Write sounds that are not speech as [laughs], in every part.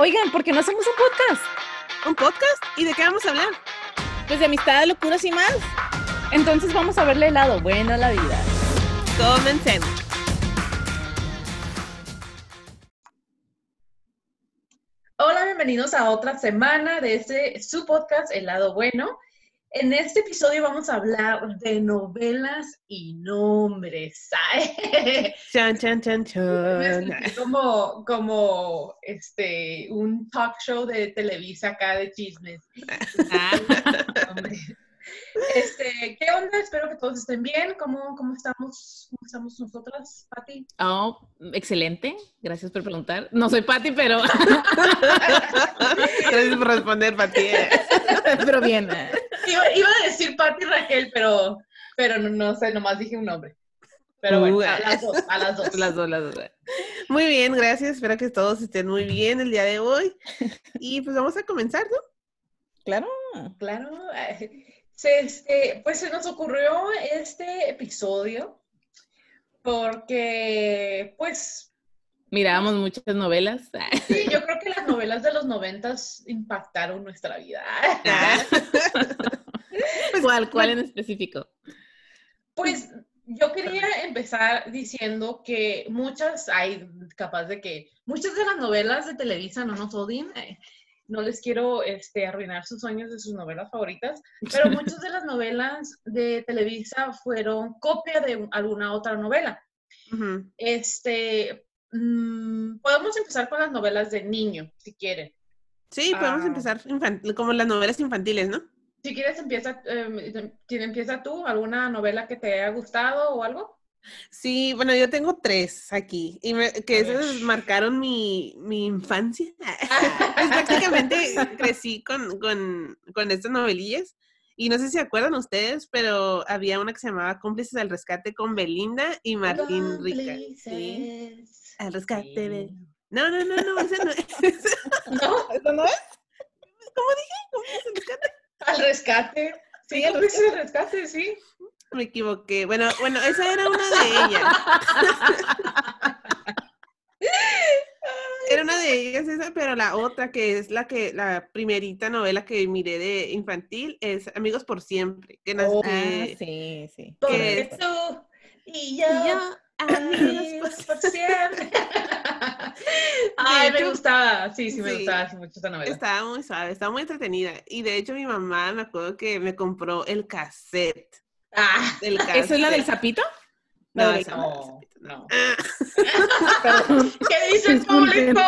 Oigan, ¿por qué no hacemos un podcast? ¿Un podcast? ¿Y de qué vamos a hablar? Pues de amistad, locuras y más. Entonces vamos a verle el lado bueno a la vida. Comencemos. Hola, bienvenidos a otra semana de este su podcast El lado bueno. En este episodio vamos a hablar de novelas y nombres. [laughs] Chan, chan, chan, chan. como, como este, un talk show de Televisa acá de chismes. [laughs] Este, ¿qué onda? Espero que todos estén bien. ¿Cómo, cómo estamos? ¿Cómo estamos nosotras, Pati? Oh, excelente. Gracias por preguntar. No soy Pati, pero. [laughs] Gracias por responder, Pati. pero bien. Iba, iba, a decir Pati Raquel, pero, pero no, no, sé, nomás dije un nombre. Pero bueno, a las dos, a las dos. Las dos, las dos. Muy bien, gracias. Espero que todos estén muy bien el día de hoy. Y pues vamos a comenzar, ¿no? Claro. Claro. Este, pues se nos ocurrió este episodio porque, pues... Mirábamos muchas novelas. Sí, yo creo que las novelas de los noventas impactaron nuestra vida. [laughs] ¿Cuál, cuál en específico? Pues yo quería empezar diciendo que muchas, hay capaz de que muchas de las novelas de Televisa no nos odien. Eh, no les quiero este, arruinar sus sueños de sus novelas favoritas, pero [laughs] muchas de las novelas de Televisa fueron copia de alguna otra novela. Este, mm, podemos empezar con las novelas de niño, si quieren. Sí, podemos ah. empezar como las novelas infantiles, ¿no? Si quieres, empieza, eh, empieza tú, alguna novela que te haya gustado o algo. Sí, bueno, yo tengo tres aquí, y que esos marcaron mi, mi infancia. [laughs] pues prácticamente crecí con, con, con estas novelillas. Y no sé si se acuerdan ustedes, pero había una que se llamaba Cómplices al Rescate con Belinda y Martín Rica. Sí. Al rescate de... No, no, no, no, [laughs] esa no es. ¿No? ¿Eso no es? ¿Cómo dije? ¿Cómplices al rescate? Al rescate. Sí, al rescate, sí. Me equivoqué. Bueno, bueno, esa era una de ellas. era una de ellas esa, pero la otra que es la que la primerita novela que miré de infantil es Amigos por siempre. Que oh, ah, sí, sí. Que tú y yo, amigos [laughs] por siempre. [laughs] Ay, me gustaba. Sí, sí, me gustaba mucho esta novela. Estaba muy suave, estaba muy entretenida. Y de hecho mi mamá me acuerdo que me compró el cassette Ah, [laughs] ¿Eso es la del sapito? No, no, no. ¿Qué dice el público?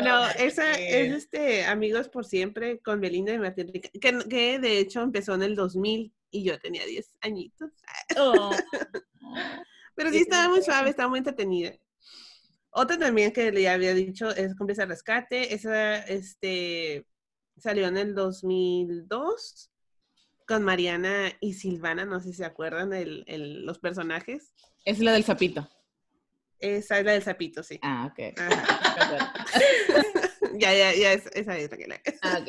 No, esa es este Amigos por Siempre con Belinda y Martín que, que, de hecho empezó en el 2000 y yo tenía 10 añitos. [laughs] Oh. Pero sí estaba muy suave, estaba muy entretenida. Otra también que le había dicho es Cómplice al Rescate. Esa, este, salió en el 2002 con Mariana y Silvana, no sé si se acuerdan el, el, los personajes. Es la del sapito. Esa es la del sapito, sí. Ah, ok. [laughs] [laughs] ya, ya, ya, esa es la que la... Ah, ok.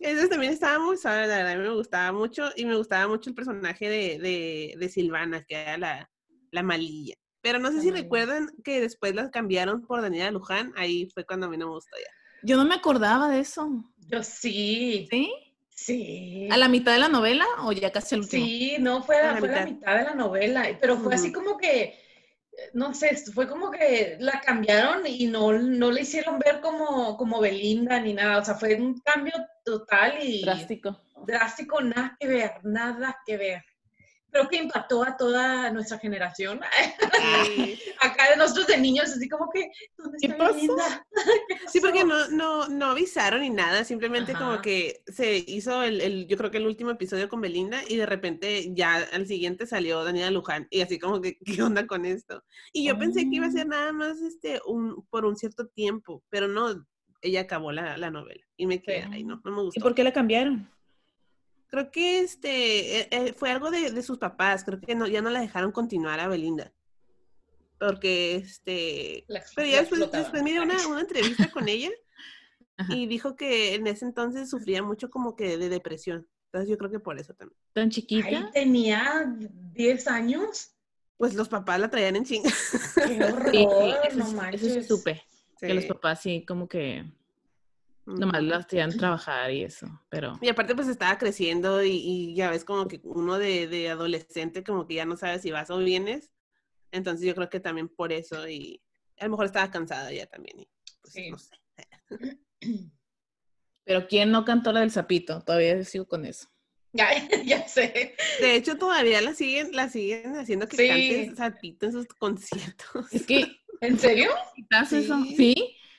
Esa también estaba muy suave, la verdad, me gustaba mucho y me gustaba mucho el personaje de, de, de Silvana, que era la, la malilla. Pero no sé si recuerdan que después las cambiaron por Daniela Luján, ahí fue cuando a mí no me gustó ya. Yo no me acordaba de eso. Yo sí. ¿Sí? Sí. ¿A la mitad de la novela o ya casi al último? Sí, no, fue, a la, fue mitad. la mitad de la novela, pero fue así como que, no sé, fue como que la cambiaron y no, no le hicieron ver como, como Belinda ni nada, o sea, fue un cambio total y... Drástico. Drástico, nada que ver, nada que ver creo que impactó a toda nuestra generación. [laughs] Acá de nosotros de niños, así como que, ¿dónde está [laughs] ¿Qué pasó? Sí, porque no, no, no avisaron ni nada, simplemente como que se hizo el, el, yo creo que el último episodio con Belinda y de repente ya al siguiente salió Daniela Luján y así como que, [laughs] ¿qué onda con esto? Y yo pensé que iba a ser oh. nada más este, un, por un cierto tiempo, pero no, ella acabó la, la novela y me quedé, ahí no, no me gustó. ¿Y por qué la cambiaron? Creo que este eh, eh, fue algo de, sus papás, creo que no, ya no la dejaron continuar a Belinda. Porque este. pero ya después, después miré una, una, entrevista con ella [laughs] y dijo que en ese entonces sufría mucho como que de depresión. Entonces yo creo que por eso también. ¿Tan chiquita? Ahí tenía 10 años. pues los papás la traían en chinga. Qué [laughs] horror, no manches. Eso sí supe. Que los papás sí, como que nomás las tenían trabajar y eso, pero... Y aparte pues estaba creciendo y, ya ves como que uno de, de, adolescente como que ya no sabe si vas o vienes. Entonces yo creo que también por eso y a lo mejor estaba cansada ya también. Y, pues, sí. no sé. [clears throat] Pero ¿quién no cantó la del sapito? Todavía sigo con eso. [laughs] Ya, ya sé. De hecho, todavía la siguen, la siguen haciendo que cante sapito en sus conciertos. Es que, [laughs] ¿en serio? ¿Estás eso? ¿Sí?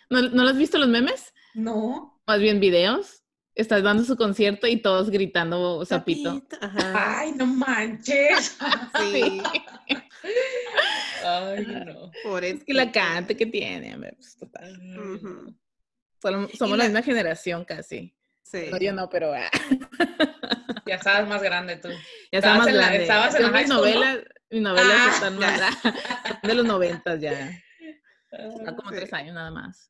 ¿No, ¿No lo has visto los memes? No. Más bien videos. Estás dando su concierto y todos gritando sapito. [laughs] Ay, no manches. [laughs] Sí. Ay, no. Por es que la cante que tiene, pues, total. Somos, la... misma generación casi. Sí. yo no, pero. Ah. [laughs] Ya estabas más grande tú. Ya estabas más grande. estabas en la mis novelas, mis novelas ah, están más de los noventas ya. Ah, como tres años nada más.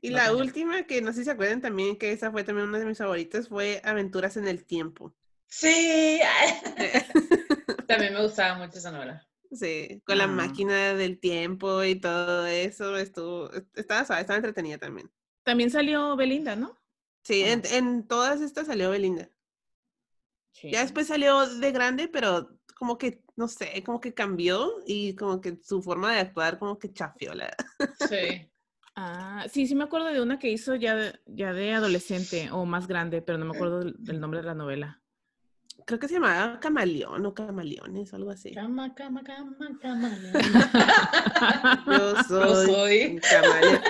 Y la última, que no sé si se acuerdan también, que esa fue también una de mis favoritas, fue Aventuras en el Tiempo. Sí. [laughs] [laughs] también me gustaba mucho esa novela. Sí, con la ah. máquina del tiempo y todo eso, estuvo, estaba, estaba entretenida también. También salió Belinda, ¿no? Sí, en, todas estas salió Belinda. Ya después salió de grande, pero como que, no sé, como que cambió y como que su forma de actuar como que chafió la... Sí. Ah, sí, sí me acuerdo de una que hizo ya, ya de adolescente o más grande, pero no me acuerdo del nombre de la novela creo que se llamaba Camaleón o Camaleones, algo así. Cama, cama, cama, camaleón. [laughs] Yo soy, camaleón.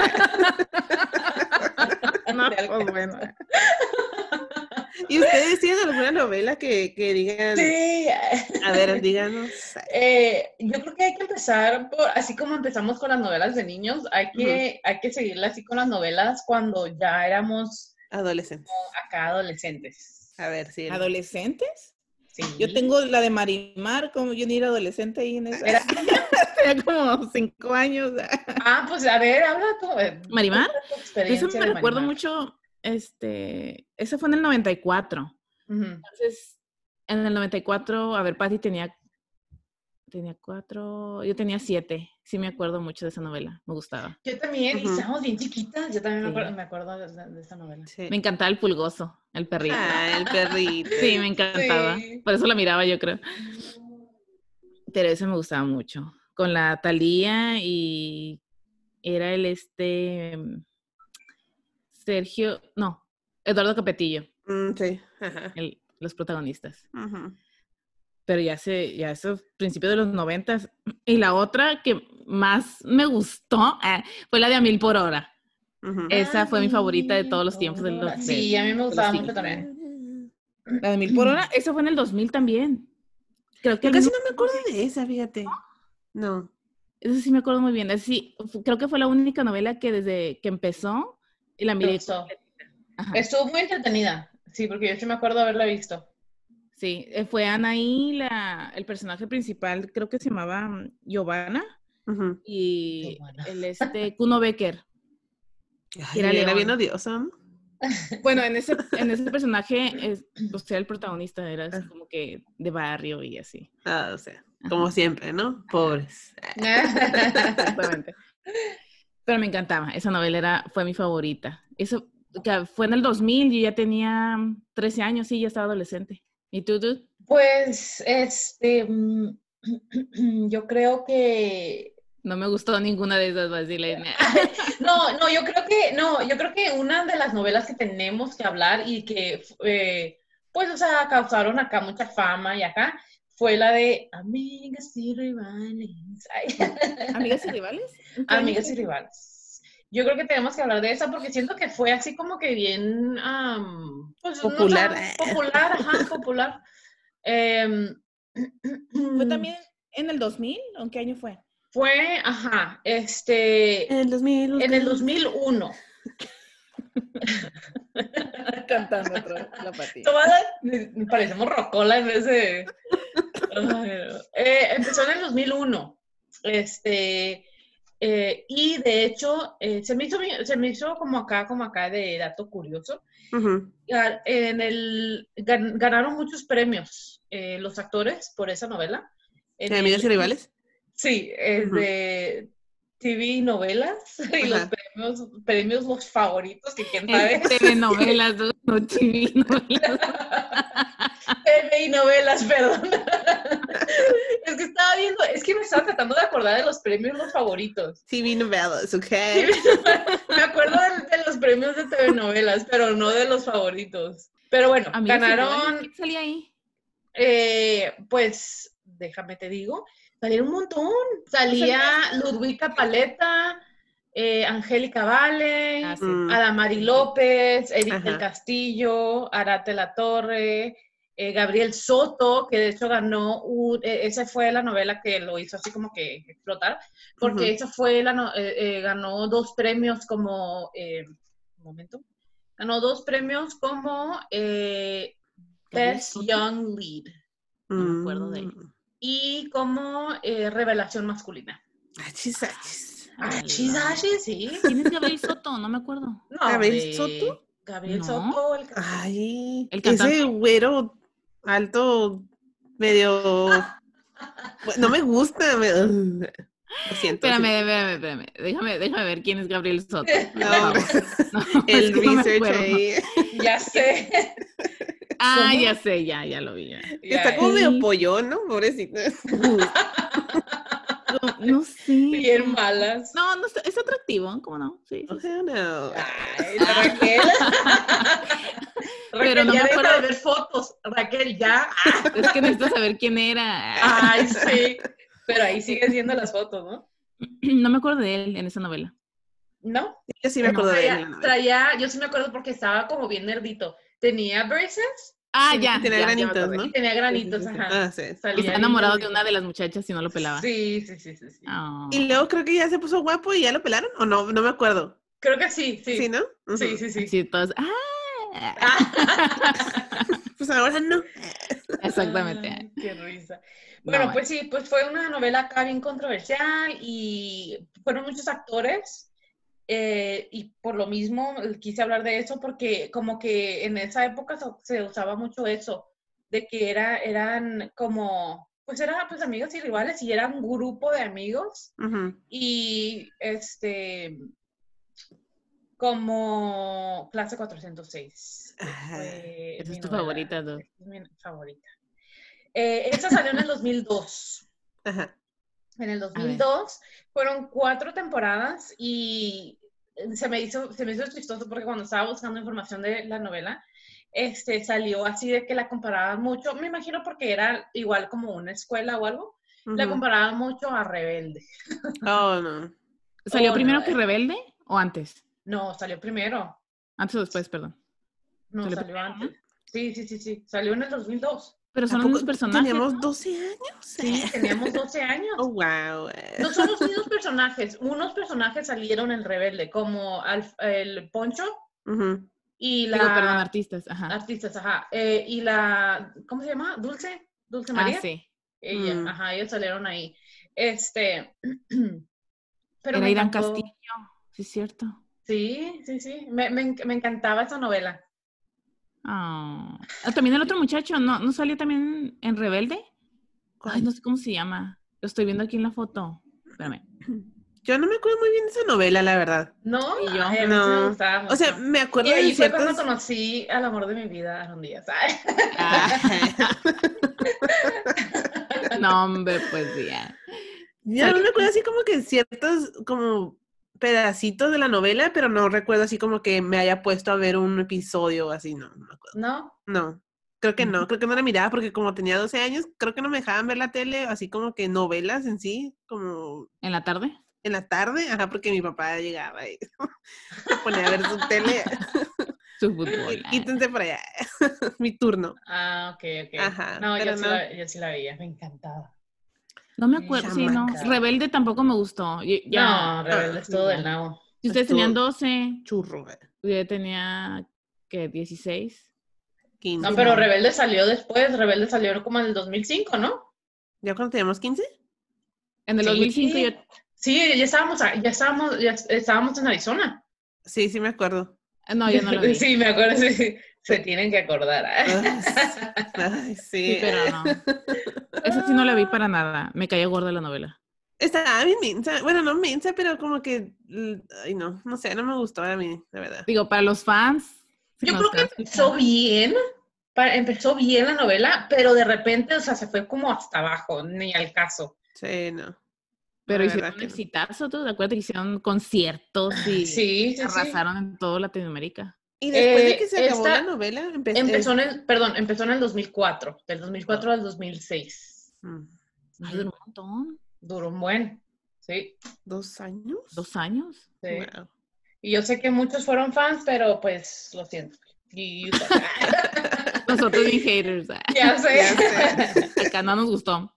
[laughs] no, pues bueno. [laughs] ¿Y ustedes tienen alguna novela que, que digan? Sí. A ver, [laughs] díganos. Eh, yo creo que hay que empezar por, así como empezamos con las novelas de niños, hay que, hay que seguirla así con las novelas cuando ya éramos adolescentes. Acá adolescentes. A ver, sí. ¿Adolescentes? Sí. Yo tengo la de Marimar, como yo ni era adolescente ahí en esa. Era... [laughs] Tenía como cinco años. ah, pues a ver, habla tú. ¿Marimar? Eso me recuerdo mucho, este, ese fue en el 94. Entonces, en el 94, a ver, Patti tenía tenía cuatro, yo tenía siete. Sí me acuerdo mucho de esa novela, me gustaba. Yo también, y estábamos bien chiquitas, yo también me, acuerdo, de, esa novela. Me encantaba el pulgoso, el perrito. Ah, el perrito. Sí, me encantaba. Por eso la miraba, yo creo. Pero ese me gustaba mucho. Con la Talía y era el este Sergio, no, Eduardo Capetillo. Mm, sí, los protagonistas. Ajá pero ya sé, ya eso principios de los noventas. Y la otra que más me gustó eh, fue la de A Mil por Hora. Esa fue mi favorita de todos los tiempos. De los, sí, a mí me gustaba mucho también. La de Mil por Hora, esa fue en el 2000 también. Creo que casi no me acuerdo de esa, fíjate. No. Eso sí me acuerdo muy bien. Sí, creo que fue la única novela que desde que empezó y la miré. Estuvo muy entretenida. Sí, porque yo sí me acuerdo haberla visto. Sí, eh, fue Anaí, la, el personaje principal, creo que se llamaba mm, Giovanna, y el este Kuno Becker. era, era bien odioso. [laughs] Bueno, en ese, en ese personaje, es, o sea, el protagonista era así como que de barrio y así. Ah, o sea, como siempre, ¿no? Pobres. [laughs] Exactamente. Pero me encantaba, esa novela era, fue mi favorita. Eso que fue en el 2000, yo ya tenía 13 años, sí, ya estaba adolescente. ¿Y tú, tú? Pues, este, mm, [clears throat] yo creo que... No me gustó ninguna de esas, Basilena. [laughs] no, no, yo creo que, no, yo creo que una de las novelas que tenemos que hablar y que, eh, pues, o sea, causaron acá mucha fama y acá, fue la de Amigas y Rivales. [laughs] ¿Amigas y Rivales? Amigas y Rivales. Yo creo que tenemos que hablar de esa porque siento que fue así como que bien pues, popular. popular, ajá, popular. Em, [clears throat] ¿Fue también en el 2000? ¿En qué año fue? Fue, ajá, este... En el 2000. En el 2001. [laughs] Cantando la patita. Parecemos rocola en vez de... Eh, empezó en el 2001. Este eh, y de hecho, eh, se, me hizo, se me hizo como acá, como acá de dato curioso. en el, ganaron muchos premios eh, los actores por esa novela. ¿De amigas y rivales? Sí, es de TV novelas [laughs] y los premios, premios los favoritos, que quién sabe. TV novelas, no TV novelas. [laughs] TV novelas, perdón. es que estaba viendo, es que me estaba tratando de acordar de los premios los favoritos. TV novelas, ok. me acuerdo de, los premios de TV novelas, pero no de los favoritos. Pero bueno, ganaron. ¿Quién salía ahí? Eh, pues, déjame te digo, salieron un montón. Salía Ludwika Paleta, eh, Angélica Vale, ah, Adamari López, Edith del Castillo, Arate La Torre, eh, Gabriel Soto, que de hecho ganó, e, esa fue la novela que lo hizo así como que explotar, porque esa fue la, eh, ganó dos premios como, un momento, ganó dos premios como Best Young Lead. No me acuerdo de él. Mm y como eh, revelación masculina. Achis, achis. Achis, achis, sí. ¿Quién es Gabriel Soto? No me acuerdo. No, ¿Gabriel Soto? Gabriel Soto, el Ay, el ese güero alto, medio... no me gusta. Me... Lo siento. Espérame, espérame, espérame. Déjame, déjame ver quién es Gabriel Soto. [laughs] No, [laughs] no el research ahí. [laughs] Ya sé. Ah, ya sé, ya, ya lo vi. Está como medio pollo, ¿no? Pobrecito. No, [laughs] sé. Bien malas. No, no es atractivo, ¿cómo no? Sí. sí. O no. Ay, Raquel. [laughs] Pero no ya me acuerdo de ver fotos. Raquel, ya. Es que necesito saber quién era. Ay, sí. [laughs] Pero ahí sigues viendo las fotos, ¿no? [clears throat] No me acuerdo de él en esa novela. ¿No? Yo sí me acuerdo de él. Traía, yo sí me acuerdo porque estaba como bien nerdito tenía braces. Ah, ya. Tenía granitos, ¿no? tenía granitos, ajá. Ah, sí. Y está enamorado de una de las muchachas y no lo pelaba. Sí, sí, sí, sí. Oh. Y luego creo que ya se puso guapo y ya lo pelaron, ¿o no? No me acuerdo. Creo que sí, sí. ¿Sí, no? Sí, sí, sí. Sí, todos, ¡ah! [laughs] pues ahora no. Exactamente. qué risa. Bueno, pues sí, pues fue una novela acá bien controversial y fueron muchos actores eh, y por lo mismo quise hablar de eso porque como que en esa época se usaba mucho eso, de que era, eran como, pues eran pues amigos y rivales y eran un grupo de amigos y este, como clase 406. Esa es tu favorita, ¿no? Es mi favorita. Eh, esa salió en el 2002. Ajá en el 2002. Fueron cuatro temporadas y se me, hizo, se me hizo chistoso porque cuando estaba buscando información de la novela, este, salió así de que la comparaban mucho, me imagino porque era igual como una escuela o algo, la comparaban mucho a Rebelde. [laughs] Oh, no. ¿Salió oh, primero que Rebelde o antes? No, salió primero. Antes o después, perdón. No, salió antes. Sí, sí, sí, sí. Salió en el 2002. Pero son los personajes. Teníamos 12 años. Sí, teníamos 12 años. [laughs] Oh, wow. No son los mismos personajes. Unos personajes salieron en Rebelde, como el Poncho y la. Digo, perdón, artistas. Ajá. Artistas, ajá. Eh, y la. ¿Cómo se llama? Dulce. Dulce María. Ah, sí. Ella, mm. ajá, ellos salieron ahí. Este. [clears throat] Pero Era Irán Castillo, sí, es cierto. Sí, sí, sí. Me, me, me encantaba esa novela. Ah, también el otro muchacho, ¿no, ¿no salió también en Rebelde? Ay, no sé cómo se llama. Lo estoy viendo aquí en la foto. Espérame. [clears throat] Yo no me acuerdo muy bien de esa novela, la verdad. No, y yo no. o sea, me acuerdo y ahí fue cuando conocí al amor de mi vida, Aaron Díaz. Ah. [laughs] no, hombre, pues ya. Ya no me acuerdo así como que ciertos, como pedacitos de la novela, pero no recuerdo así como que me haya puesto a ver un episodio así, no, no me acuerdo. ¿No? No, creo que no, creo que no la miraba porque como tenía 12 años, creo que no me dejaban ver la tele, así como que novelas en sí, como... ¿En la tarde? En la tarde, ajá, porque mi papá llegaba y [laughs] ponía a ver su tele. [laughs] su fútbol. Quítense por allá, [laughs] mi turno. Ah, ok, ok. Ajá. No, yo, Sí la, yo sí la veía, me encantaba. No me acuerdo, sí, no. Rebelde tampoco me gustó. Ya, no, Rebelde es todo del nabo. Si ustedes tenían 12. Churro. Yo tenía, ¿qué? 16. 15. No, pero Rebelde salió después. Rebelde salió como en el 2005, ¿no? ¿Ya cuando teníamos 15? En el 2005 yo... Sí, ya estábamos, ya estábamos, ya estábamos en Arizona. Sí, sí me acuerdo. No, yo no lo [laughs] vi. Sí, me acuerdo, se tienen que acordar. Ay, [laughs] sí. pero no. Esa sí no la vi para nada. Me caía gorda la novela. Estaba bien mensa. Bueno, no mensa, pero como que. Ay, no. No sé, no me gustó a mí, la verdad. Digo, para los fans. Yo creo que empezó bien. empezó bien la novela, pero de repente, o sea, se fue como hasta abajo, ni al caso. Sí, no. Pero hicieron un exitazo, ¿tú? ¿De acuerdo? Que hicieron conciertos y sí, arrasaron en toda Latinoamérica. Y después de que se acabó la novela, empezó en el, perdón, empezó en el 2004, del 2004 al 2006. Mm. duró un montón. Duró un buen, sí. ¿Dos años? ¿Dos años? Sí. Y yo sé que muchos fueron fans, pero pues lo siento. Y... [laughs] Nosotros [laughs] bien haters. Ya sé. Ya sé. Acá no nos gustó.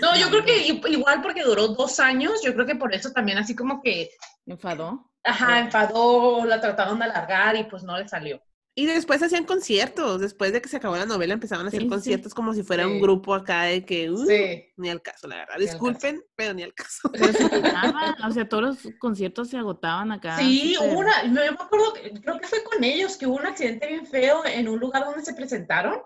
No, yo creo que igual porque duró dos años, yo creo que por eso también así como que... ¿Enfadó? Ajá, enfadó, la trataron de alargar y pues no le salió. Y después hacían conciertos, después de que se acabó la novela empezaban a hacer conciertos como si fuera un grupo acá de que, uh, ni al caso, la verdad. Disculpen, pero ni al caso. o sea, todos los conciertos se agotaban acá. Sí, una, me acuerdo, creo que fue con ellos, que hubo un accidente bien feo en un lugar donde se presentaron.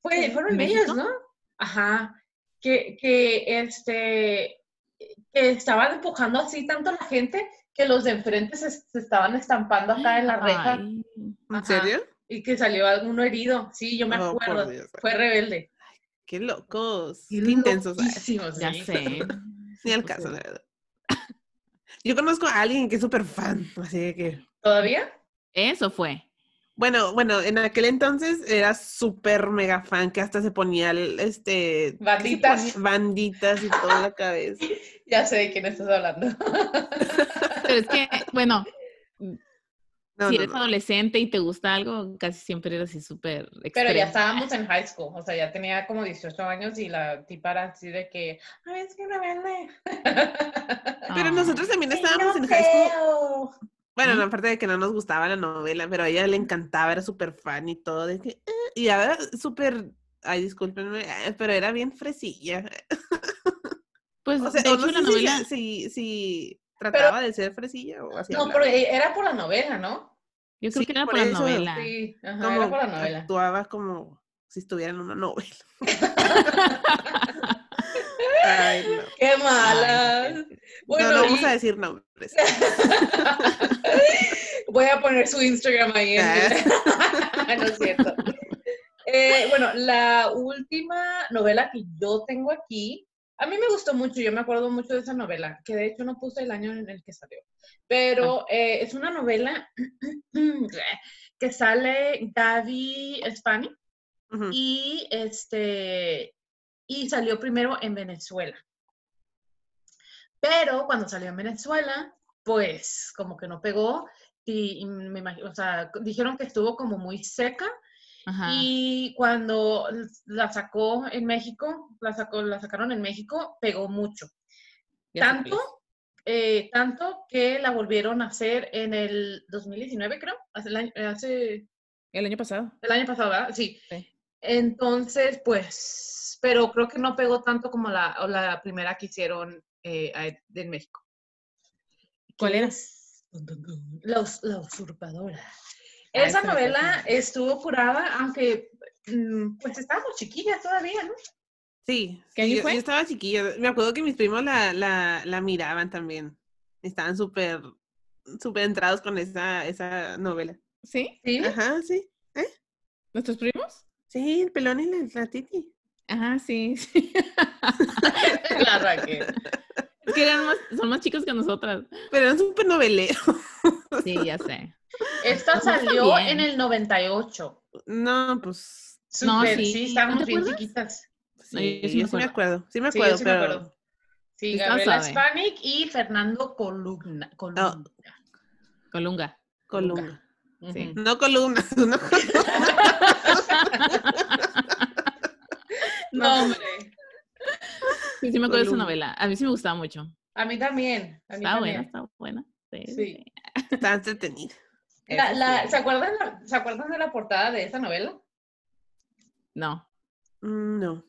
Fue, fueron ellos, ¿no? Ajá, que, que, este, que estaban empujando así tanto la gente que los de enfrente se, estaban estampando acá en la reja. ¿En serio? Y que salió alguno herido. Sí, yo me oh, acuerdo. Fue rebelde. qué locos. Qué intensos. Ya sé. [laughs] Ni al caso, la verdad. [laughs] Yo conozco a alguien que es súper fan, así que... ¿Todavía? Eso fue. Bueno, bueno, en aquel entonces era súper mega fan que hasta se ponía este banditas, banditas y toda la cabeza. [laughs] ya sé de quién estás hablando. [laughs] Pero es que, bueno, si eres adolescente y te gusta algo, casi siempre eres así súper Pero ya estábamos en high school, o sea, ya tenía como 18 años y la tipa era así de que, ay, es que me vende. Pero nosotros también estábamos en high school. Bueno, aparte de que no nos gustaba la novela, pero a ella le encantaba, era súper fan y todo, de que, eh", y ahora súper, ay, discúlpenme, eh, pero era bien fresilla. Pues, o sea, de hecho, la novela... Si, si, trataba de ser fresilla o así. No, pero era por la novela, ¿no? Yo creo que era por, la novela. Sí, ajá, era por la novela. Actuaba como si estuviera en una novela. [laughs] Ay, no. Qué mala. Bueno, no, vamos a decir nombres. [laughs] Voy a poner su Instagram ahí. En ah. [laughs] no es cierto. Eh, bueno, la última novela que yo tengo aquí, a mí me gustó mucho, yo me acuerdo mucho de esa novela, que de hecho no puse el año en el que salió, pero ah. eh, es una novela [clears throat] que sale Gaby Spani y este y salió primero en Venezuela. Pero cuando salió en Venezuela, pues como que no pegó y, me imagino, o sea, dijeron que estuvo como muy seca y cuando la sacó en México, la, sacó, la sacaron en México, pegó mucho. Tanto, eh, tanto que la volvieron a hacer en el 2019, creo, hace el año, hace... El año pasado. El año pasado, ¿verdad? Sí. sí. Entonces, pues pero creo que no pegó tanto como la, la primera que hicieron eh, en México. ¿Cuál era? La, usurpadora. Esa novela estuvo curada, aunque mm, pues estábamos chiquillas todavía, ¿no? Sí, yo, estaba chiquilla. Me acuerdo que mis primos la, la, la miraban también. Estaban súper, súper entrados con esa, esa novela. ¿Sí? ¿Sí? Ajá, sí. ¿Eh? ¿Nuestros primos? Sí, el pelón y la Titi. Ajá, sí. sí. [laughs] la Raquel. Es que eran más, son más chicos que nosotras. Pero eran súper noveleros. Sí, ya sé. Esta salió en el 98. No, pues. no, sí. Sí, estábamos bien chiquitas. Sí, sí, me acuerdo. Sí me acuerdo, sí, pero... me acuerdo. Sí, Gabriela Spanik y Fernando Columna. Colunga. Colunga. Colunga. Sí. No columna, [laughs] no. [laughs] No, hombre. Sí, sí me acuerdo de esa novela. A mí sí me gustaba mucho. A mí también. está buena, está buena. Sí. Está entretenida. ¿se, acuerdan, ¿Se acuerdan de la portada de esa novela? No. Mm, no.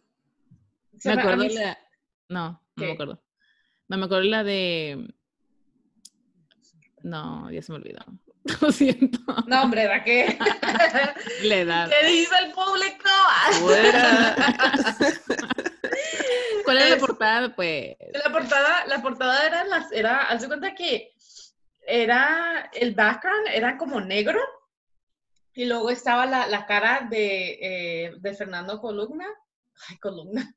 Me acuerdo de la... No, no me acuerdo. No, me acuerdo la de... No, ya se me olvidó. [laughs] Lo siento. No, hombre, ¿da qué? [laughs] La edad. ¿Qué dice el público? Fuera. [laughs] ¿Cuál es la portada? Pues. La portada, la portada era, las, era, haz de cuenta que era, el background era como negro y luego estaba la, la cara de, eh, de Fernando Columna. Ay, Columna.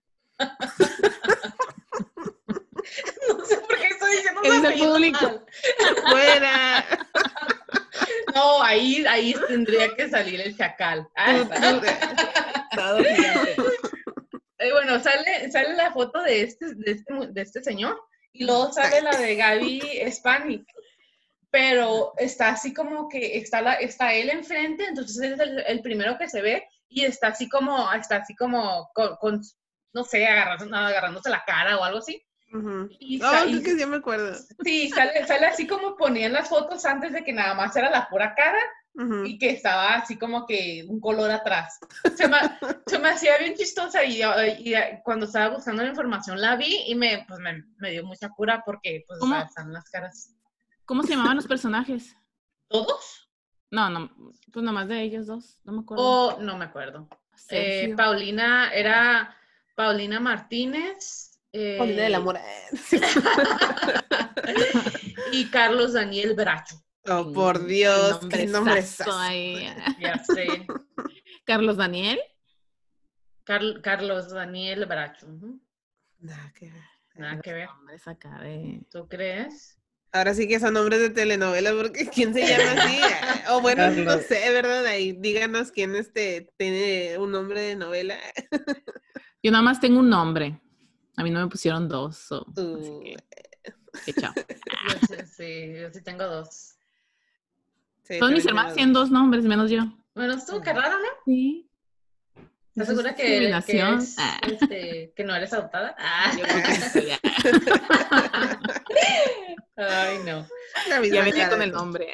no sé por qué estoy diciendo el público. Fuera. No, ahí, ahí tendría que salir el chacal. Ah, [laughs] eh, bueno, sale, sale la foto de este, de este, de este señor y luego sale la de Gaby Spanik pero está así como que está, la, está él enfrente, entonces es el, primero que se ve y está así como, está así como con, no sé, agarrándose la cara o algo así. Y, oh, que sí me acuerdo. Sí, sale, sale así como ponían las fotos antes de que nada más era la pura cara y que estaba así como que un color atrás. Se me, se me hacía bien chistosa y, y, cuando estaba buscando la información la vi y me, pues me, me dio mucha cura porque pues están las caras. ¿Cómo se llamaban los personajes? ¿Todos? No, no, pues nomás de ellos dos, no me acuerdo. Oh, no me acuerdo. Eh, Paulina era Paulina Martínez. Eh, Paulina de la Mora. y Carlos Daniel Bracho. Oh, por Dios, qué nombre es Ya sé. [laughs] ¿Carlos Daniel? Carlos Daniel Bracho. Nada que ver. Nada que ver. Acá de... ¿Tú crees? Ahora sí que son nombres de telenovela, porque [laughs] ¿quién se llama así? [laughs] o bueno, no sé, ¿verdad? Ahí díganos quién este tiene un nombre de novela. Yo nada más tengo un nombre. A mí no me pusieron dos. Uh. que, chao. [laughs] sí, yo sí tengo dos. Todos mis hermanos tienen dos nombres, menos yo. Bueno, estuvo qué raro, ¿no? Sí. ¿Estás segura que, que, ah. este, que no eres adoptada? Ah. [laughs] Yo creo que Ay, no. Ya venía con el nombre.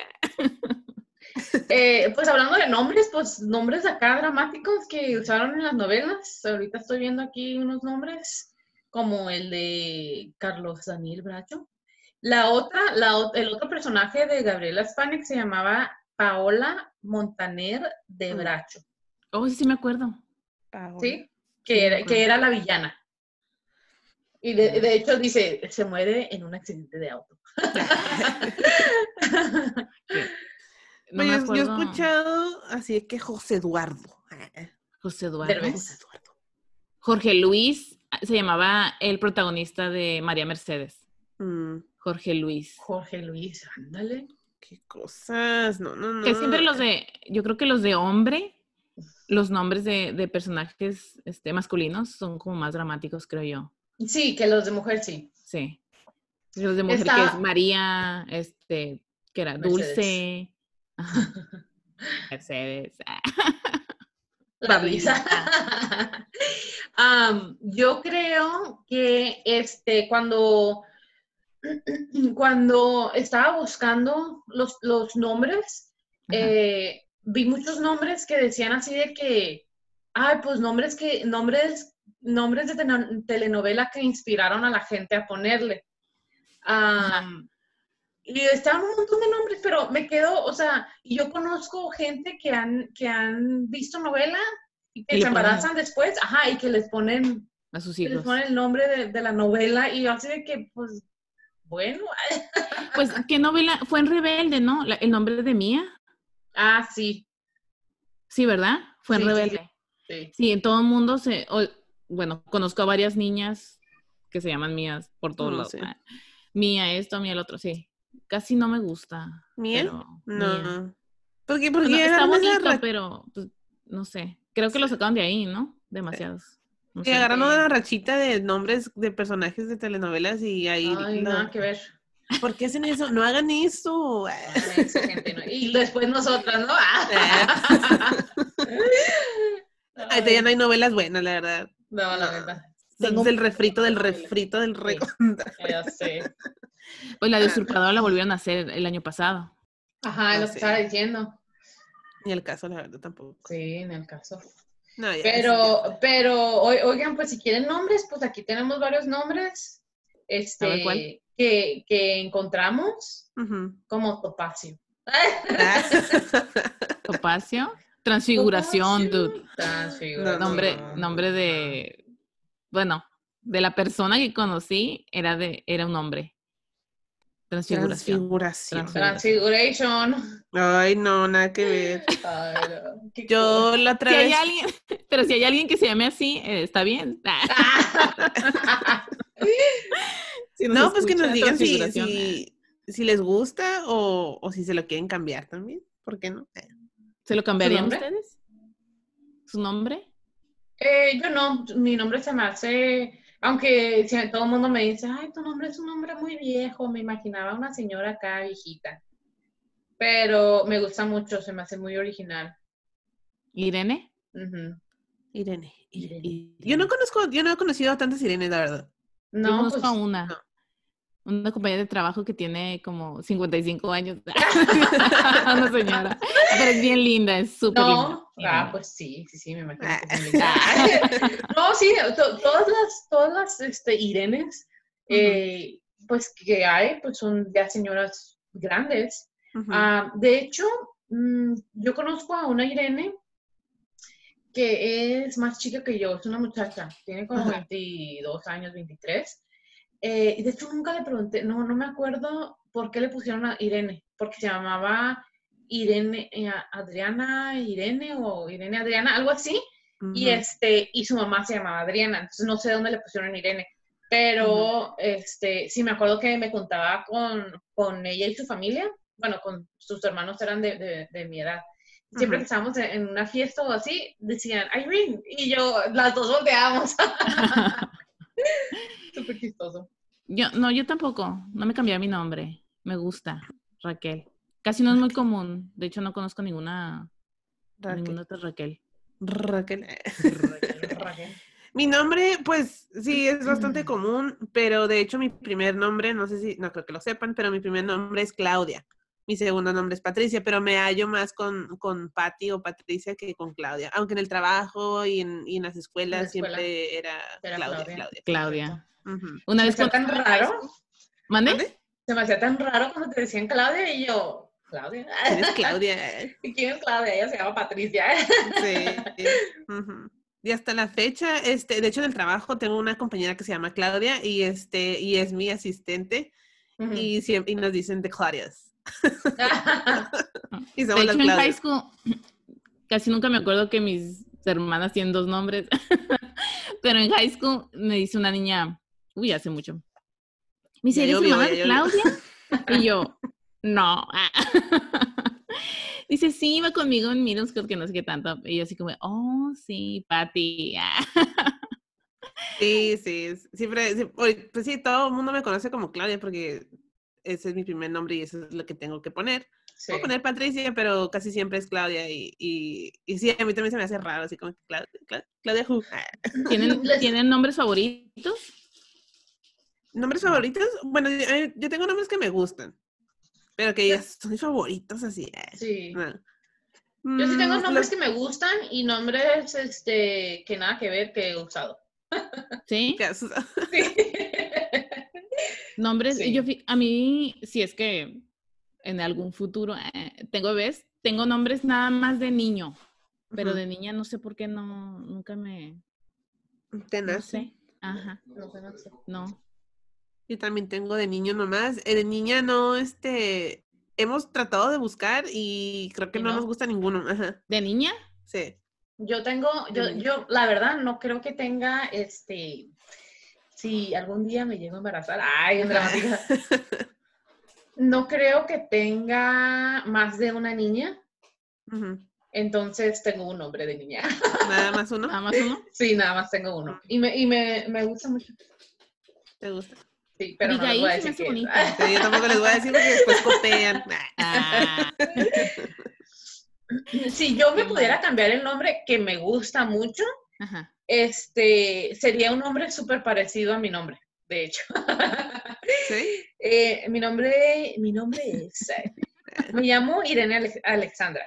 Eh, pues hablando de nombres, pues nombres acá dramáticos que usaron en las novelas. Ahorita estoy viendo aquí unos nombres como el de Carlos Daniel Bracho. La otra, la, el otro personaje de Gabriela Spanek se llamaba Paola Montaner de mm. Bracho. Oh, sí, sí me acuerdo. Sí, que, era, que era la villana. Y de, hecho dice, se muere en un accidente de auto. [laughs] no yo, he escuchado así es que José Eduardo. José Eduardo. Jorge Luis se llamaba el protagonista de María Mercedes. Mm. Jorge Luis. Jorge Luis, ándale. Qué cosas, no, no, no. Que siempre los de, yo creo que los de hombre, los nombres de, de personajes este, masculinos son como más dramáticos, creo yo. Sí, que los de mujer sí. Sí. Los de mujer que es María, este, que era Dulce. [laughs] Mercedes. [laughs] La [laughs] yo creo que este, cuando, cuando estaba buscando los, los nombres, eh, vi muchos nombres que decían así de que, ay, pues nombres que, nombres nombres de telenovela que inspiraron a la gente a ponerle. Y estaban un montón de nombres, pero me quedo, o sea, yo conozco gente que han, que han visto novela y que se embarazan después, ajá, y que les ponen a sus hijos. Les ponen el nombre de, la novela y así de que, pues, bueno. [laughs] Pues, ¿qué novela? Fue en Rebelde, ¿no? el nombre de Mía. Ah, sí. Sí, ¿verdad? Fue en Rebelde. Sí. sí. en todo el mundo se, bueno, conozco a varias niñas que se llaman mías por todos lados. Ah, mía esto, mía el otro, sí. Casi no me gusta. ¿Mía? No. Porque, porque bueno, está bonito, pero pues, no sé. Creo que lo sacaron de ahí, ¿no? Demasiados. No y agarran una rachita de nombres de personajes de telenovelas y ahí. Ay, nada que ver. ¿Por qué hacen eso? No hagan eso. Y después nosotras, ¿no? [laughs] Ahí ya no hay novelas buenas, la verdad. No, la verdad. Tengo el refrito del refrito del rey. ya sé. Pues la de usurpadora la volvieron a hacer el año pasado. Ajá, lo que estaba diciendo. Ni el caso, la verdad, tampoco. Sí, en el caso. pero, pero, oigan, pues si quieren nombres, pues aquí tenemos varios nombres. Este, que, que encontramos como Topacio. [laughs] Topacio. Transfiguración, dude. Nombre, nombre de, bueno, de la persona que conocí era de, era un hombre. Transfiguración. Transfiguration. Ay, no, nada que ver. [laughs] Yo la otra si alguien, [laughs] pero si hay alguien que se llame así, eh, está bien. [laughs] no, pues que nos digan si, si, les gusta o, o, si se lo quieren cambiar también. ¿Por qué no? ¿Se lo cambiarían ustedes? ¿Su nombre? Eh, yo no, mi nombre se me hace, aunque si todo el mundo me dice, ay, tu nombre es un nombre muy viejo, me imaginaba una señora acá viejita. Pero me gusta mucho, se me hace muy original. ¿Irene? Irene. Yo no conozco, yo no he conocido a tantas Irene, la verdad. No, yo conozco pues, a una una compañera de trabajo que tiene como 55 años. [laughs] [laughs] una señora. Pero es bien linda, es súper no. Ah, pues sí, sí, sí, me imagino que es linda. [laughs] no, sí, todas las, todas las este, Irenes, eh, pues que hay, pues son ya señoras grandes. Ah, de hecho, mm, yo conozco a una Irene que es más chica que yo, es una muchacha, tiene como 22 años, 23 eh, y de hecho nunca le pregunté, no, no me acuerdo por qué le pusieron a Irene, porque se llamaba Irene, eh, Adriana Irene o Irene Adriana, algo así. Y este, y su mamá se llamaba Adriana, entonces no sé dónde le pusieron Irene. Pero este, sí me acuerdo que me contaba con, con ella y su familia, bueno, con sus hermanos eran de, de, mi edad. Siempre que estábamos en una fiesta o así, decían Irene, y yo, las dos volteábamos. [laughs] Súper chistoso. Yo, no, yo tampoco. No me cambié mi nombre. Me gusta. Raquel. Casi no es muy común. De hecho, no conozco ninguna, Raquel. ninguna otra Raquel. Raquel. [laughs] Mi nombre, pues sí, es bastante común, pero de hecho mi primer nombre, no sé si, no creo que lo sepan, pero mi primer nombre es Claudia. Mi segundo nombre es Patricia, pero me hallo más con, con Patti o Patricia que con Claudia. Aunque en el trabajo y en, y en las escuelas siempre era, Claudia. Claudia. Claudia. Una vez fue tan raro. ¿Mande? Se me hacía tan raro cuando te decían Claudia y yo, Claudia. ¿Quién es Claudia? [laughs] ¿Y quién es Claudia? Ella se llama Patricia. sí. [laughs] Y hasta la fecha, este, de hecho en el trabajo tengo una compañera que se llama Claudia y este, y es mi asistente. y, siempre, y nos dicen de Claudias. [laughs] y somos de hecho, en high school [clears throat] casi nunca me acuerdo que mis hermanas tienen dos nombres. [laughs] Pero en high school me dice una niña, Uy, hace mucho. Me dice, ¿eres hermana de Claudia? [laughs] y yo, no. dice, sí, iba conmigo en middle school, que no sé qué tanto. Y yo así como, oh, sí, Patty. sí, sí, siempre, pues sí, todo el mundo me conoce como Claudia porque ese es mi primer nombre y eso es lo que tengo que poner. Sí. Puedo poner Patricia, pero casi siempre es Claudia y, y, y, sí, a mí también se me hace raro, así como Claudia, Claudia, ¿Tienen, [laughs] ¿Tienen nombres favoritos? ¿Nombres favoritos? Bueno, eh, yo, tengo nombres que me gustan. Pero que ya son favoritos así. Eh, sí. Yo sí tengo mm, nombres que me gustan y nombres este, que nada que ver que he usado. ¿Sí? [laughs] Nombres, yo a mí, si es que en algún futuro eh, tengo bebés, tengo nombres nada más de niño, pero de niña no sé por qué no, nunca me... ¿Te nace? No sé. Ajá. No, no. Yo también tengo de niño nomás. Eh, de niña no, este, hemos tratado de buscar y creo que no, nos gusta ninguno. ¿De niña? Sí. Yo tengo, yo, yo, la verdad, no creo que tenga, este, si algún día me llego a embarazar, ay, en dramática. [laughs] no creo que tenga más de una niña. Entonces tengo un nombre de niña. [laughs] ¿Nada más uno? ¿Nada más uno? Sí, nada más tengo uno. Y me, y me, me gusta mucho. ¿Te gusta? Sí, pero no les voy a decir que [laughs] yo tampoco les voy a decir porque después copian. Ah. Si yo me pudiera cambiar el nombre que me gusta mucho, este sería un nombre súper parecido a mi nombre, de hecho. [laughs] ¿Sí? Eh, mi nombre, mi nombre es, eh, me llamo Irene Alexandra.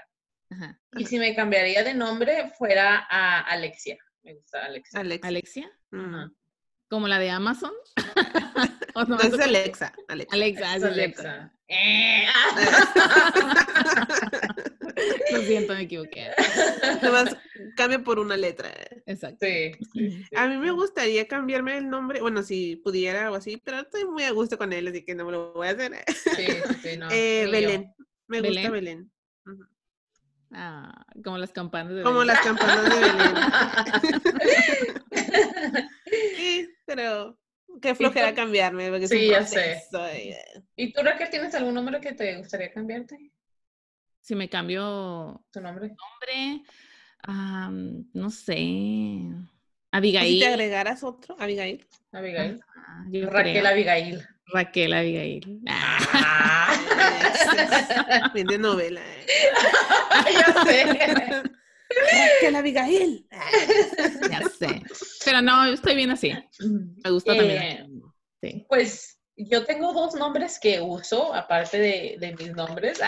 Y si me cambiaría de nombre fuera a Alexia. Me gusta Alexia. ¿Alexia? ¿Como la de Amazon? [laughs] no, es Alexa. Alexa, Alexa, es Alexa. [laughs] [laughs] Lo siento, me equivoqué. Además, cambia por una letra. Exacto. Sí, A mí me gustaría cambiarme el nombre, bueno, si pudiera o así, pero estoy muy a gusto con él, así que no me lo voy a hacer. Sí, sí, [laughs] no. Eh, Belén. Me gusta Belén. Ah, como las campanas de Como las campanas de Belén. [laughs] sí, pero qué flojera cambiarme. Porque sí, ya sé. ¿Y tú, Raquel, tienes algún nombre que te gustaría cambiarte? Si me cambio tu nombre. Nombre, no sé. Abigail. si te agregaras otro, Abigail. Abigail. Raquel Abigail. Raquel Abigail. Ah. [laughs] De novela. ¿eh? ya sé. Raquel Abigail. ya sé. Pero no, estoy bien así. Me gusta también. Eh, sí. Pues yo tengo dos nombres que uso, aparte de, de mis nombres.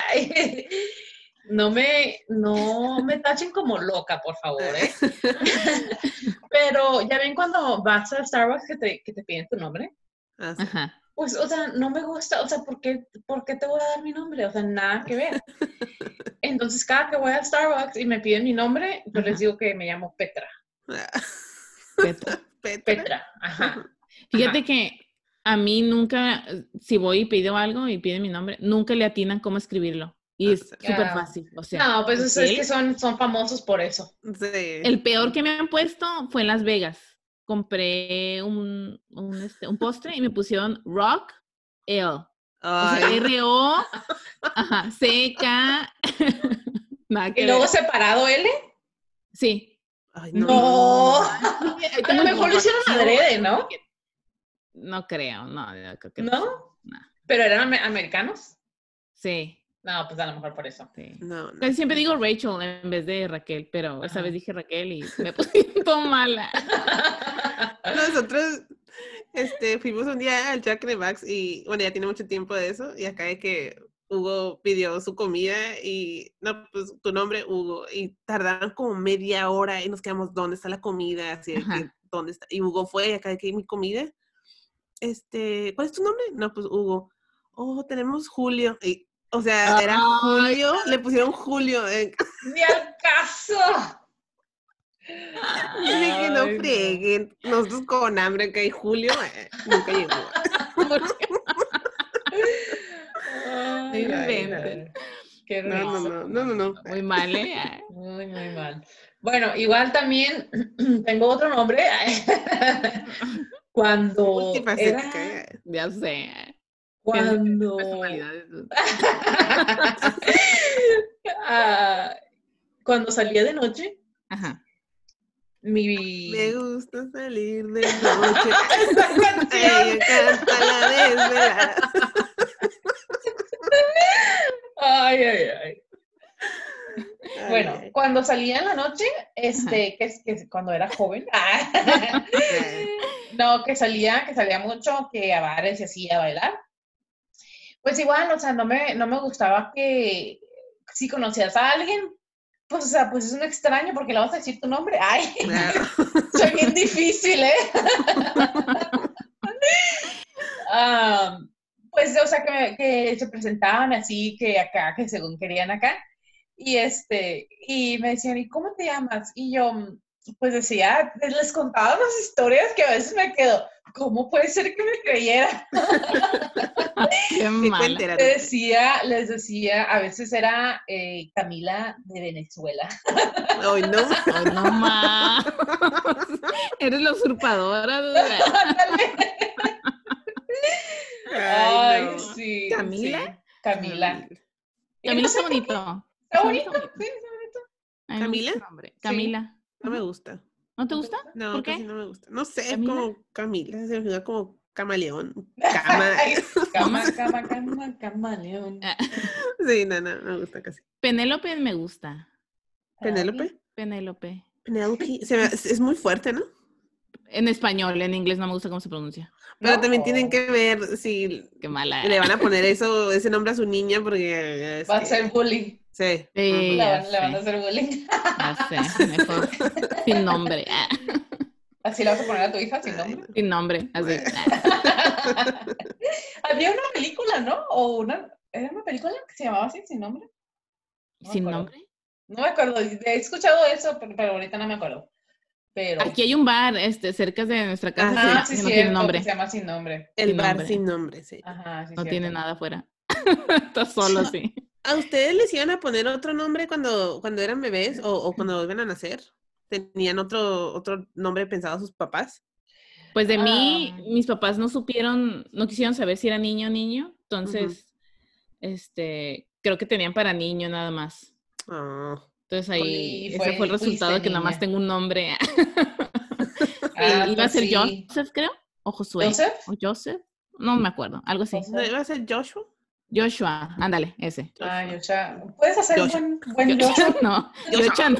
No me, no me tachen como loca, por favor, ¿eh? [laughs] Pero ya ven cuando vas a Starbucks que te, que te piden tu nombre. Ah, Ajá pues, o sea, no me gusta, o sea, ¿por qué, ¿por qué te voy a dar mi nombre? O sea, nada que ver. [laughs] Entonces, cada que voy a Starbucks y me piden mi nombre, yo les digo que me llamo Petra. [laughs] Petra. Petra. Ajá. Fíjate que a mí nunca, si voy y pido algo y piden mi nombre, nunca le atinan cómo escribirlo. Y es súper fácil. O sea, no, pues es que son, son famosos por eso. Sí. El peor que me han puesto fue en Las Vegas compré un, un, este, un postre y me pusieron Rock L. R-O, [laughs] C-K. [laughs] ¿Y luego separado L? Sí. Ay, no. no. A lo mejor lo hicieron adrede, ¿no? No creo, no. Creo que ¿No? no. ¿Pero eran americanos? Sí. No, pues a lo mejor por eso. Sí. No, no. Siempre digo Rachel en vez de Raquel, pero esa vez dije Raquel y me puse [laughs] todo mala. [laughs] Nosotros este, fuimos un día al Jack de Max y bueno, ya tiene mucho tiempo de eso y acá es que Hugo pidió su comida y no, pues tu nombre Hugo y tardaron como media hora y nos quedamos, ¿dónde está la comida? Así que, ¿dónde está? Y Hugo fue y acá de que mi comida. Este, ¿cuál es tu nombre? No, pues Hugo. Oh, tenemos Julio. Y o sea, era Julio, le pusieron Julio. Eh. [laughs] ¡Ni al caso! Dice que no freguen. Nosotros con hambre que hay Julio, eh, nunca llegó. [laughs] Ay, Qué no, no, no, no, no, Muy mal, ¿eh? Muy, muy mal. Bueno, igual también [clears throat] tengo otro nombre. [laughs] Cuando era... Ya sé. Cuando... [laughs] Ah, cuando salía de noche, Ajá. Mi... Me gusta salir de [laughs] noche. Canta la desvelada. ay, ay, ay. Bueno, cuando salía en la noche, este, que es que cuando era joven, [laughs] no, que salía, que salía mucho, que a bares y así a bailar. Pues igual, o sea, no me, no me gustaba que si conocías a alguien, pues, o sea, pues es un extraño porque le vas a decir tu nombre. Ay, [laughs] soy bien difícil, ¿eh? [laughs] pues, o sea, que, que, se presentaban así, que acá, que según querían acá. Y este, y me decían, ¿y cómo te llamas? Y yo, pues decía, les contaba unas historias que a veces me quedo, ¿cómo puede ser que me creyera? [laughs] Qué Les decía, les decía, a veces era eh, Camila de Venezuela. Ay, no. Ay, no más. Eres la usurpadora. [laughs] Ay, Ay sí. ¿Camila? Camila. Camila está bonito. Está bonito, sí, está bonito. ¿Camila? Camila. No me gusta. ¿No te gusta? No, ¿Por qué? no me gusta. No sé, es como Camila, se me como camaleón. [laughs] Cama. cama, [laughs] cama, cama, camaleón. Ah. [laughs] sí, no, no, me gusta casi. Penélope me gusta. ¿Penélope? Penélope. Penélope. es muy fuerte, ¿no? En español, en inglés no me gusta cómo se pronuncia. Pero también tienen que ver si Qué mala. le van a poner eso, ese nombre a su niña porque... Va a ser bullying. Sí. le, van, a hacer bullying. Ya sé, mejor [laughs] sin nombre. ¿Así la vas a poner a tu hija sin nombre? Sin nombre, así. [laughs] Había una película, ¿no? O una, ¿era una película que se llamaba así, sin nombre? ¿Sin nombre? No me acuerdo, he escuchado eso, pero, ahorita no me acuerdo. Pero... Aquí hay un bar este, cerca de nuestra casa sí, no tiene nombre. se llama Sin Nombre. El bar Sin Nombre, sí. Ajá, no tiene nada afuera. [laughs] Está solo, sí. ¿A ustedes les iban a poner otro nombre cuando, cuando eran bebés o, o cuando iban a nacer? ¿Tenían otro, otro nombre pensado a sus papás? Pues de mí, ah. mis papás no supieron, no quisieron saber si era niño o niño, entonces, este, creo que tenían para niño nada más. Ah. Entonces ahí, ese fue el resultado de que nada más tengo un nombre. [laughs] Ah, iba a pues ser Joseph, creo, o Josué. ¿Joseph? O Joseph, no me acuerdo, algo así. ¿Iba a ser Joshua? Joshua, ándale, ese. Ah, Joshua. ¿Puedes hacer un buen, buen Joshua? [laughs] No, Joshua no.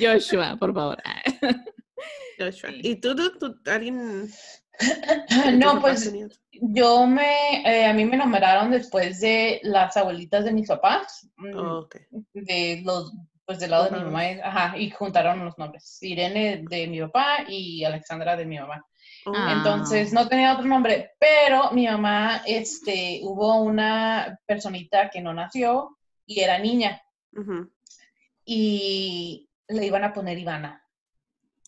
[laughs] Joshua, por favor. [laughs] Joshua. ¿Y tú, tú, alguien? No, pues yo me, eh, a mí me nombraron después de las abuelitas de mis papás, mm, oh, de los, pues del lado de mi mamá, ajá, y juntaron los nombres, Irene de mi papá y Alexandra de mi mamá. Ah. Entonces no tenía otro nombre, pero mi mamá, este, hubo una personita que no nació y era niña. Y le iban a poner Ivana.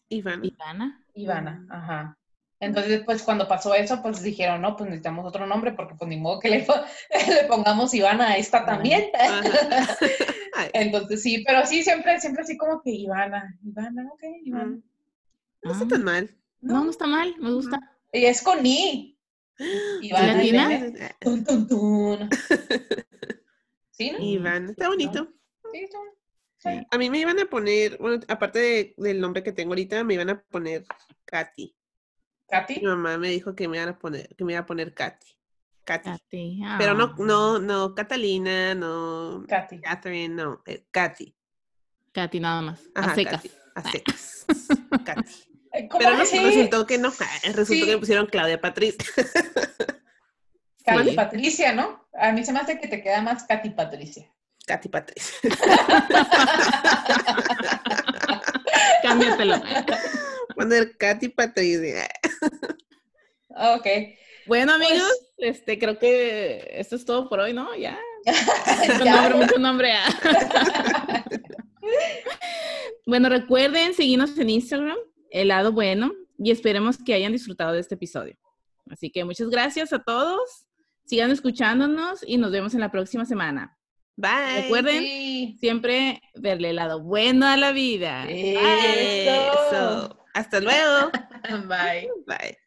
Ivana. Ivana. Ivana, mm. ajá. Entonces, pues cuando pasó eso, pues dijeron, no, pues necesitamos otro nombre porque pues ni modo que le, [laughs] pongamos Ivana a esta también. [laughs] Entonces sí, pero sí, siempre, siempre así como que Ivana, Ivana, ok, Ivana. Mm. No está tan mal. No, no está mal, me gusta. Y es con I. Ivana. ¿Latina? Tun, tun, tun. [laughs] ¿Sí, no? Iván, está bonito. Sí, está Sí. A mí me iban a poner, bueno, aparte del nombre que tengo ahorita, me iban a poner Katy. ¿Katy? Mi mamá me dijo que me iban a poner, que me iba a poner Katy. Katy. Pero no, no, no, Catalina, no. Katy. Catherine, no, eh, Katy. Katy nada más. a secas. a secas. Katy. [laughs] Pero no, resultó que no, resultó que me pusieron Claudia Patricia. [laughs] Katy Patricia, ¿no? A mí se me hace que te queda más Katy Patricia. Katy Patricia. [laughs] Cámbiatelo. Poner Katy Patricia. ok. Bueno, amigos, pues este, creo que esto es todo por hoy, ¿no? Ya. [laughs] Mucho nombre, mucho nombre. bueno, recuerden seguirnos en Instagram, el lado bueno, y esperemos que hayan disfrutado de este episodio. Así que muchas gracias a todos. Sigan escuchándonos y nos vemos en la próxima semana. Bye. Recuerden siempre verle el lado bueno a la vida. Eso. Hasta luego. [laughs] Bye. Bye.